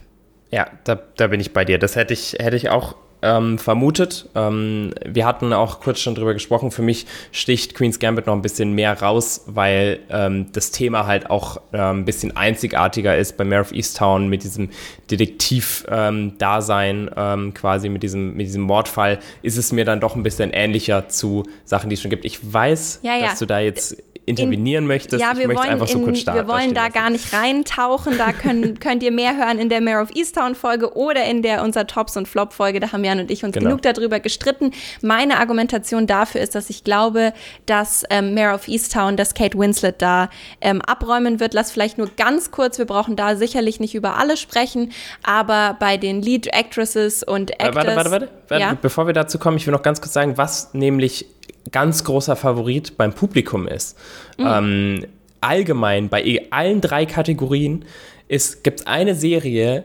[SPEAKER 3] Ja, da, da bin ich bei dir. Das hätte ich, hätte ich auch ähm, vermutet. Ähm, wir hatten auch kurz schon drüber gesprochen. Für mich sticht Queen's Gambit noch ein bisschen mehr raus, weil ähm, das Thema halt auch ähm, ein bisschen einzigartiger ist. Bei Mare of Easttown mit diesem Detektiv-Dasein, ähm, quasi mit diesem, mit diesem Mordfall, ist es mir dann doch ein bisschen ähnlicher zu Sachen, die es schon gibt. Ich weiß, ja, ja. dass du da jetzt intervenieren in, möchtest.
[SPEAKER 1] Ja, wir
[SPEAKER 3] ich
[SPEAKER 1] wollen,
[SPEAKER 3] einfach so
[SPEAKER 1] in,
[SPEAKER 3] kurz starten.
[SPEAKER 1] wir wollen da gar nicht reintauchen. Da können, könnt ihr mehr hören in der Mare of Easttown Folge oder in der unser Tops und Flop Folge. Da haben Jan und ich uns genau. genug darüber gestritten. Meine Argumentation dafür ist, dass ich glaube, dass ähm, Mare of Easttown, dass Kate Winslet da ähm, abräumen wird. Lass vielleicht nur ganz kurz, wir brauchen da sicherlich nicht über alle sprechen, aber bei den Lead Actresses und Actors.
[SPEAKER 3] Warte, warte, warte. warte. Ja? Bevor wir dazu kommen, ich will noch ganz kurz sagen, was nämlich ganz großer Favorit beim Publikum ist. Mhm. Ähm, allgemein bei allen drei Kategorien gibt es eine Serie,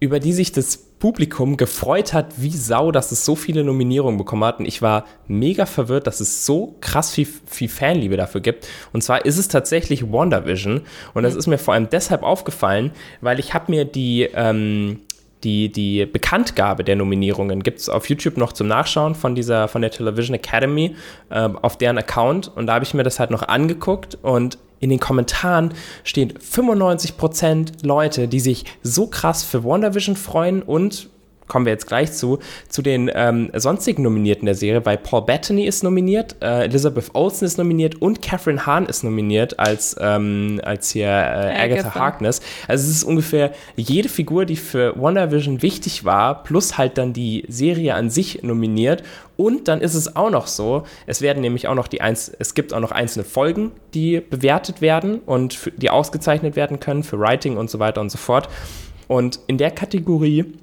[SPEAKER 3] über die sich das Publikum gefreut hat, wie Sau, dass es so viele Nominierungen bekommen hat. Und ich war mega verwirrt, dass es so krass viel, viel Fanliebe dafür gibt. Und zwar ist es tatsächlich WandaVision. Und das mhm. ist mir vor allem deshalb aufgefallen, weil ich habe mir die, ähm, die, die Bekanntgabe der Nominierungen gibt es auf YouTube noch zum Nachschauen von dieser, von der Television Academy äh, auf deren Account. Und da habe ich mir das halt noch angeguckt und in den Kommentaren stehen 95% Leute, die sich so krass für WandaVision freuen und kommen wir jetzt gleich zu, zu den ähm, sonstigen Nominierten der Serie, weil Paul Bettany ist nominiert, äh, Elizabeth Olsen ist nominiert und Catherine Hahn ist nominiert als, ähm, als hier äh, Agatha Harkness. Also es ist ungefähr jede Figur, die für WandaVision wichtig war, plus halt dann die Serie an sich nominiert und dann ist es auch noch so, es werden nämlich auch noch die eins, es gibt auch noch einzelne Folgen, die bewertet werden und die ausgezeichnet werden können für Writing und so weiter und so fort. Und in der Kategorie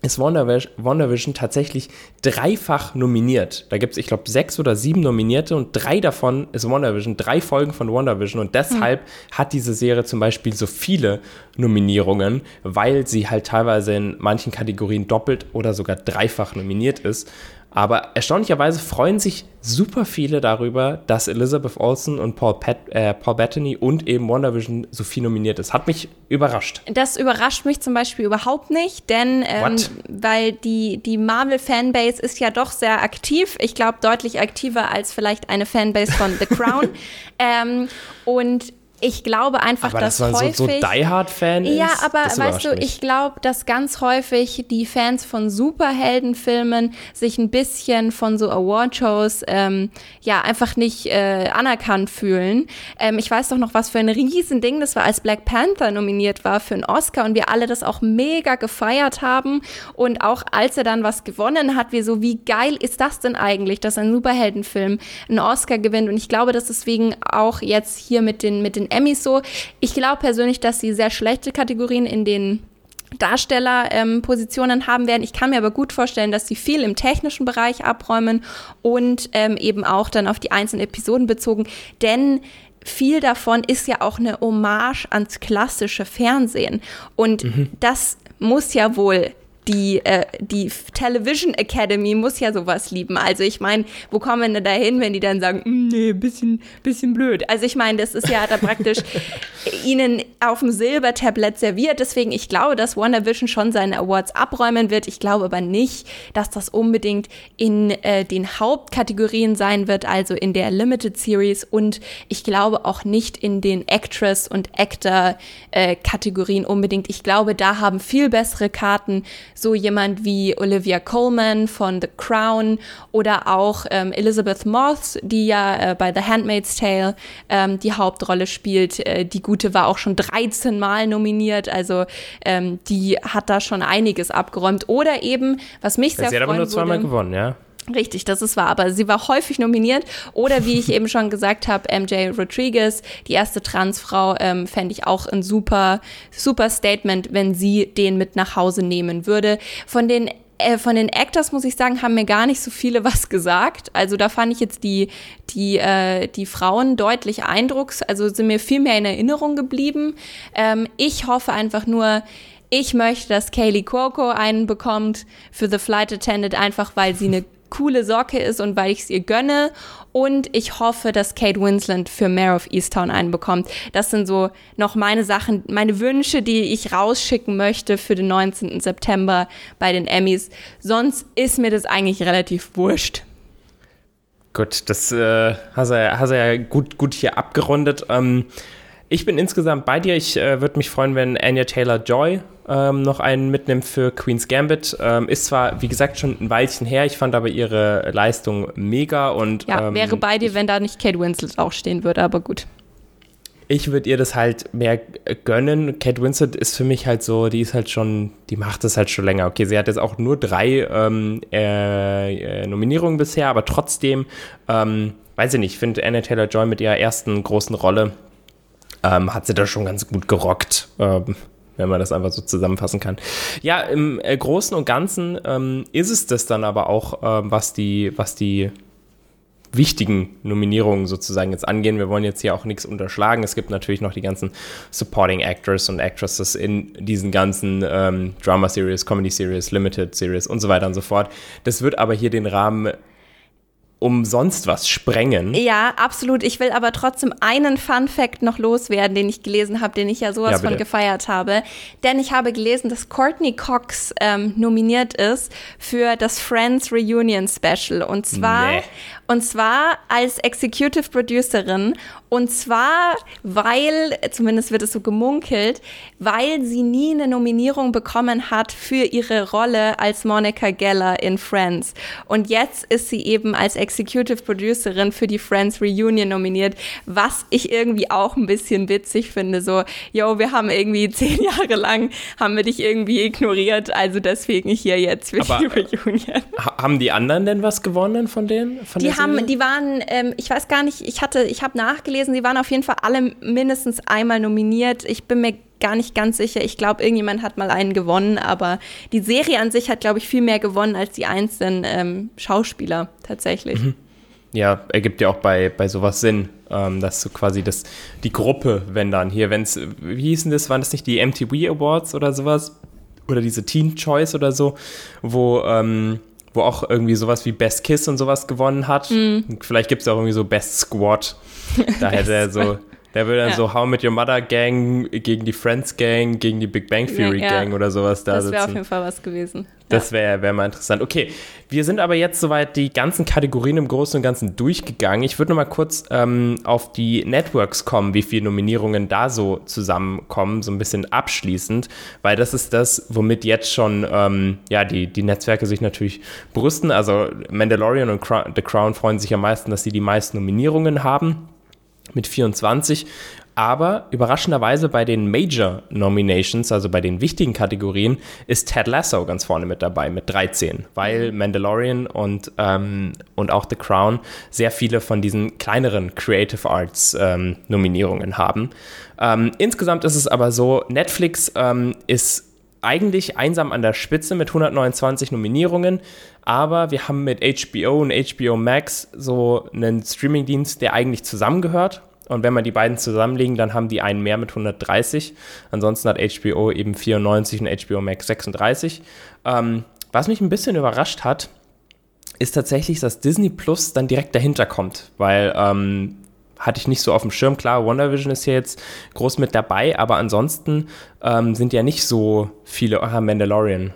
[SPEAKER 3] ist WandaVision tatsächlich dreifach nominiert. Da gibt es, ich glaube, sechs oder sieben Nominierte und drei davon ist WandaVision, drei Folgen von WandaVision und deshalb mhm. hat diese Serie zum Beispiel so viele Nominierungen, weil sie halt teilweise in manchen Kategorien doppelt oder sogar dreifach nominiert ist. Aber erstaunlicherweise freuen sich super viele darüber, dass Elizabeth Olsen und Paul, Pat, äh, Paul Bettany und eben WandaVision so viel nominiert ist. Hat mich überrascht.
[SPEAKER 1] Das überrascht mich zum Beispiel überhaupt nicht, denn ähm, weil die, die Marvel-Fanbase ist ja doch sehr aktiv. Ich glaube, deutlich aktiver als vielleicht eine Fanbase von The Crown. ähm, und ich glaube einfach, aber dass
[SPEAKER 3] das
[SPEAKER 1] häufig
[SPEAKER 3] so, so Die Hard Fan
[SPEAKER 1] ist. Ja, aber weißt du, mich. ich glaube, dass ganz häufig die Fans von Superheldenfilmen sich ein bisschen von so Awardshows ähm, ja einfach nicht äh, anerkannt fühlen. Ähm, ich weiß doch noch, was für ein Riesending das war, als Black Panther nominiert war für einen Oscar und wir alle das auch mega gefeiert haben und auch als er dann was gewonnen hat, wir so, wie geil ist das denn eigentlich, dass ein Superheldenfilm einen Oscar gewinnt und ich glaube, dass deswegen auch jetzt hier mit den mit den Emmys so. Ich glaube persönlich, dass sie sehr schlechte Kategorien in den Darstellerpositionen ähm, haben werden. Ich kann mir aber gut vorstellen, dass sie viel im technischen Bereich abräumen und ähm, eben auch dann auf die einzelnen Episoden bezogen, denn viel davon ist ja auch eine Hommage ans klassische Fernsehen und mhm. das muss ja wohl die, äh, die Television Academy muss ja sowas lieben. Also ich meine, wo kommen wir denn da hin, wenn die dann sagen, mm, nee, bisschen, bisschen blöd. Also ich meine, das ist ja da praktisch ihnen auf dem Silbertablett serviert. Deswegen, ich glaube, dass WandaVision schon seine Awards abräumen wird. Ich glaube aber nicht, dass das unbedingt in äh, den Hauptkategorien sein wird, also in der Limited Series. Und ich glaube auch nicht in den Actress- und Actor-Kategorien äh, unbedingt. Ich glaube, da haben viel bessere Karten so jemand wie Olivia Colman von The Crown oder auch ähm, Elizabeth Moss, die ja äh, bei The Handmaid's Tale ähm, die Hauptrolle spielt. Äh, die Gute war auch schon 13 Mal nominiert, also ähm, die hat da schon einiges abgeräumt. Oder eben, was mich sehr
[SPEAKER 3] Sie hat aber nur zweimal gewonnen, ja.
[SPEAKER 1] Richtig, das ist wahr, aber sie war häufig nominiert. Oder wie ich eben schon gesagt habe, MJ Rodriguez, die erste Transfrau, ähm, fände ich auch ein super, super Statement, wenn sie den mit nach Hause nehmen würde. Von den äh, von den Actors muss ich sagen, haben mir gar nicht so viele was gesagt. Also da fand ich jetzt die, die, äh, die Frauen deutlich eindrucks, also sind mir viel mehr in Erinnerung geblieben. Ähm, ich hoffe einfach nur, ich möchte, dass Kaylee Cuoco einen bekommt für The Flight Attendant, einfach weil sie eine coole Socke ist und weil ich es ihr gönne. Und ich hoffe, dass Kate Winslet für Mayor of Easttown einen bekommt. Das sind so noch meine Sachen, meine Wünsche, die ich rausschicken möchte für den 19. September bei den Emmys. Sonst ist mir das eigentlich relativ wurscht.
[SPEAKER 3] Gut, das äh, hast du ja, hast du ja gut, gut hier abgerundet. Ähm, Ich bin insgesamt bei dir. Ich äh, würde mich freuen, wenn Anya Taylor-Joy ähm, noch einen mitnimmt für Queen's Gambit. Ähm, ist zwar, wie gesagt, schon ein Weilchen her. Ich fand aber ihre Leistung mega und.
[SPEAKER 1] Ja, ähm, wäre bei dir, wenn da nicht Kate Winslet auch stehen würde, aber gut.
[SPEAKER 3] Ich würde ihr das halt mehr gönnen. Kate Winslet ist für mich halt so, die ist halt schon, die macht das halt schon länger. Okay, sie hat jetzt auch nur drei ähm, äh, äh, Nominierungen bisher, aber trotzdem, ähm, weiß ich nicht, ich finde Anna Taylor-Joy mit ihrer ersten großen Rolle ähm, hat sie da schon ganz gut gerockt. Ähm, wenn man das einfach so zusammenfassen kann. Ja, im äh, Großen und Ganzen ähm, ist es das dann aber auch, ähm, was die, was die wichtigen Nominierungen sozusagen jetzt angehen. Wir wollen jetzt hier auch nichts unterschlagen. Es gibt natürlich noch die ganzen Supporting Actors und Actresses in diesen ganzen ähm, Drama Series, Comedy Series, Limited Series und so weiter und so fort. Das wird aber hier den Rahmen umsonst was sprengen.
[SPEAKER 1] Ja, absolut. Ich will aber trotzdem einen Fun Fact noch loswerden, den ich gelesen habe, den ich ja sowas ja, von gefeiert habe. Denn ich habe gelesen, dass Courtney Cox ähm, nominiert ist für das Friends Reunion Special. Und zwar, nee. Und zwar als Executive Producerin. Und zwar, weil, zumindest wird es so gemunkelt, weil sie nie eine Nominierung bekommen hat für ihre Rolle als Monica Geller in Friends. Und jetzt ist sie eben als Executive Producerin für die Friends Reunion nominiert, was ich irgendwie auch ein bisschen witzig finde. So, yo, wir haben irgendwie zehn Jahre lang, haben wir dich irgendwie ignoriert, also deswegen hier jetzt für Aber, die Reunion.
[SPEAKER 3] Haben die anderen denn was gewonnen von denen? Von
[SPEAKER 1] die haben, die waren, ähm, ich weiß gar nicht, ich hatte, ich habe nachgelesen, sie waren auf jeden Fall alle mindestens einmal nominiert. Ich bin mir gar nicht ganz sicher. Ich glaube, irgendjemand hat mal einen gewonnen, aber die Serie an sich hat, glaube ich, viel mehr gewonnen als die einzelnen ähm, Schauspieler tatsächlich. Mhm.
[SPEAKER 3] Ja, ergibt ja auch bei, bei sowas Sinn, ähm, dass so quasi das, die Gruppe, wenn dann hier, wenn es, wie hießen das, waren das nicht die MTV Awards oder sowas? Oder diese Teen Choice oder so, wo, ähm, wo auch irgendwie sowas wie Best Kiss und sowas gewonnen hat. Mhm. Vielleicht gibt es auch irgendwie so Best Squad. Da hätte er so, der würde dann ja. so How Met Your Mother Gang gegen die Friends Gang, gegen die Big Bang Theory ja, Gang oder sowas da
[SPEAKER 1] Das wäre auf jeden Fall was gewesen.
[SPEAKER 3] Das wäre wär mal interessant. Okay, wir sind aber jetzt soweit die ganzen Kategorien im Großen und Ganzen durchgegangen. Ich würde noch mal kurz ähm, auf die Networks kommen, wie viele Nominierungen da so zusammenkommen, so ein bisschen abschließend, weil das ist das, womit jetzt schon ähm, ja, die, die Netzwerke sich natürlich brüsten. Also Mandalorian und The Crown freuen sich am meisten, dass sie die meisten Nominierungen haben mit 24. Aber überraschenderweise bei den Major Nominations, also bei den wichtigen Kategorien, ist Ted Lasso ganz vorne mit dabei mit 13, weil Mandalorian und, ähm, und auch The Crown sehr viele von diesen kleineren Creative Arts ähm, Nominierungen haben. Ähm, insgesamt ist es aber so, Netflix ähm, ist eigentlich einsam an der Spitze mit 129 Nominierungen, aber wir haben mit HBO und HBO Max so einen Streamingdienst, der eigentlich zusammengehört. Und wenn man die beiden zusammenlegen, dann haben die einen mehr mit 130. Ansonsten hat HBO eben 94 und HBO Max 36. Ähm, was mich ein bisschen überrascht hat, ist tatsächlich, dass Disney Plus dann direkt dahinter kommt, weil ähm, hatte ich nicht so auf dem Schirm. Klar, WandaVision ist ja jetzt groß mit dabei, aber ansonsten ähm, sind ja nicht so viele. Aha, Mandalorian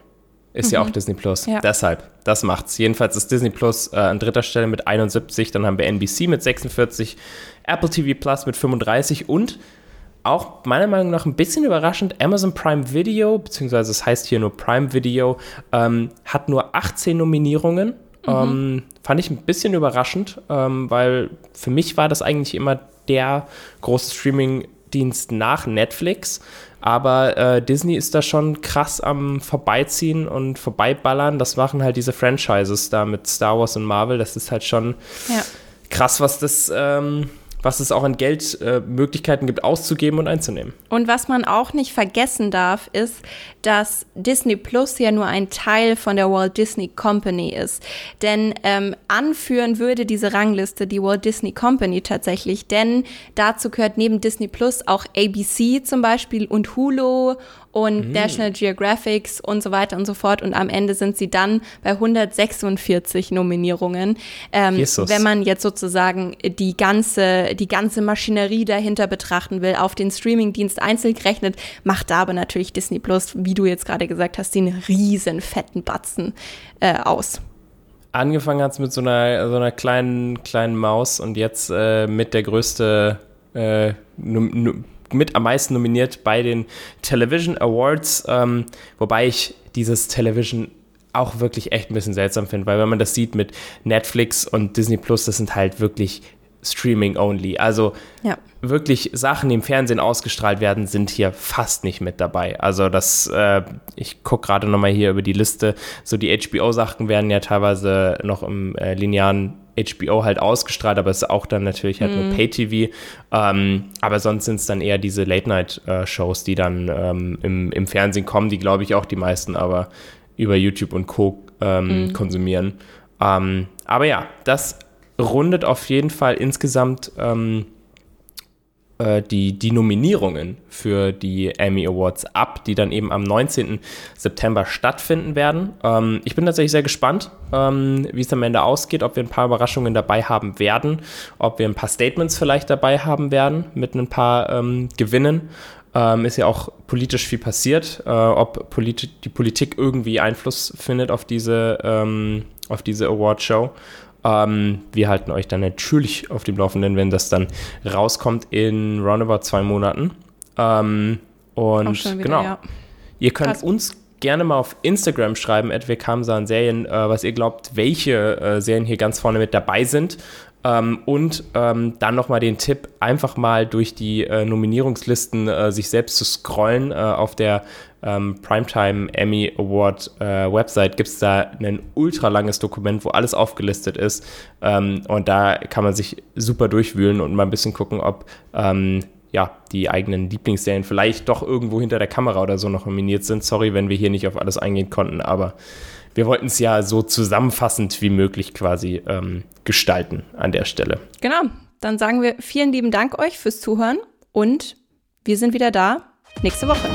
[SPEAKER 3] ist mhm. ja auch Disney Plus. Ja. Deshalb, das macht's. Jedenfalls ist Disney Plus äh, an dritter Stelle mit 71, dann haben wir NBC mit 46, Apple TV Plus mit 35 und auch meiner Meinung nach ein bisschen überraschend, Amazon Prime Video, beziehungsweise es heißt hier nur Prime Video, ähm, hat nur 18 Nominierungen Mhm. Ähm, fand ich ein bisschen überraschend, ähm, weil für mich war das eigentlich immer der große Streaming-Dienst nach Netflix. Aber äh, Disney ist da schon krass am Vorbeiziehen und Vorbeiballern. Das machen halt diese Franchises da mit Star Wars und Marvel. Das ist halt schon ja. krass, was das ähm, was es auch an Geldmöglichkeiten äh, gibt, auszugeben und einzunehmen.
[SPEAKER 1] Und was man auch nicht vergessen darf, ist, dass Disney Plus ja nur ein Teil von der Walt Disney Company ist. Denn ähm, anführen würde diese Rangliste die Walt Disney Company tatsächlich, denn dazu gehört neben Disney Plus auch ABC zum Beispiel und Hulu und mhm. National Geographics und so weiter und so fort. Und am Ende sind sie dann bei 146 Nominierungen. Ähm, wenn man jetzt sozusagen die ganze, die ganze Maschinerie dahinter betrachten will, auf den Streamingdienst einzeln gerechnet, macht da aber natürlich Disney Plus, wie du jetzt gerade gesagt hast, den riesen fetten Batzen äh, aus.
[SPEAKER 3] Angefangen hat es mit so einer, so einer kleinen, kleinen Maus und jetzt äh, mit der größte äh, mit am meisten nominiert bei den Television Awards, ähm, wobei ich dieses Television auch wirklich echt ein bisschen seltsam finde, weil wenn man das sieht mit Netflix und Disney Plus, das sind halt wirklich Streaming only. Also ja. wirklich Sachen, die im Fernsehen ausgestrahlt werden, sind hier fast nicht mit dabei. Also das, äh, ich gucke gerade nochmal hier über die Liste, so die HBO-Sachen werden ja teilweise noch im äh, linearen HBO halt ausgestrahlt, aber es ist auch dann natürlich halt mm. nur mhm. Pay-TV. Ähm, aber sonst sind es dann eher diese Late-Night-Shows, die dann ähm, im, im Fernsehen kommen, die glaube ich auch die meisten aber über YouTube und Co. Ähm, mm. konsumieren. Ähm, aber ja, das rundet auf jeden Fall insgesamt ähm, äh, die, die Nominierungen für die Emmy Awards ab, die dann eben am 19. September stattfinden werden. Ähm, ich bin tatsächlich sehr gespannt, ähm, wie es am Ende ausgeht, ob wir ein paar Überraschungen dabei haben werden, ob wir ein paar Statements vielleicht dabei haben werden mit ein paar ähm, Gewinnen. Ähm, ist ja auch politisch viel passiert, äh, ob politi die Politik irgendwie Einfluss findet auf diese, ähm, diese Award-Show. Ähm, wir halten euch dann natürlich auf dem Laufenden, wenn das dann rauskommt in roundabout zwei Monaten. Ähm, und wieder, genau. Ja. Ihr könnt Krass. uns gerne mal auf Instagram schreiben, at wir kamen Serien, äh, was ihr glaubt, welche äh, Serien hier ganz vorne mit dabei sind. Ähm, und ähm, dann nochmal den Tipp, einfach mal durch die äh, Nominierungslisten äh, sich selbst zu scrollen. Äh, auf der ähm, Primetime Emmy Award äh, Website gibt es da ein ultra langes Dokument, wo alles aufgelistet ist. Ähm, und da kann man sich super durchwühlen und mal ein bisschen gucken, ob ähm, ja, die eigenen Lieblingsserien vielleicht doch irgendwo hinter der Kamera oder so noch nominiert sind. Sorry, wenn wir hier nicht auf alles eingehen konnten, aber wir wollten es ja so zusammenfassend wie möglich quasi ähm, gestalten an der Stelle.
[SPEAKER 1] Genau, dann sagen wir vielen lieben Dank euch fürs Zuhören und wir sind wieder da nächste Woche.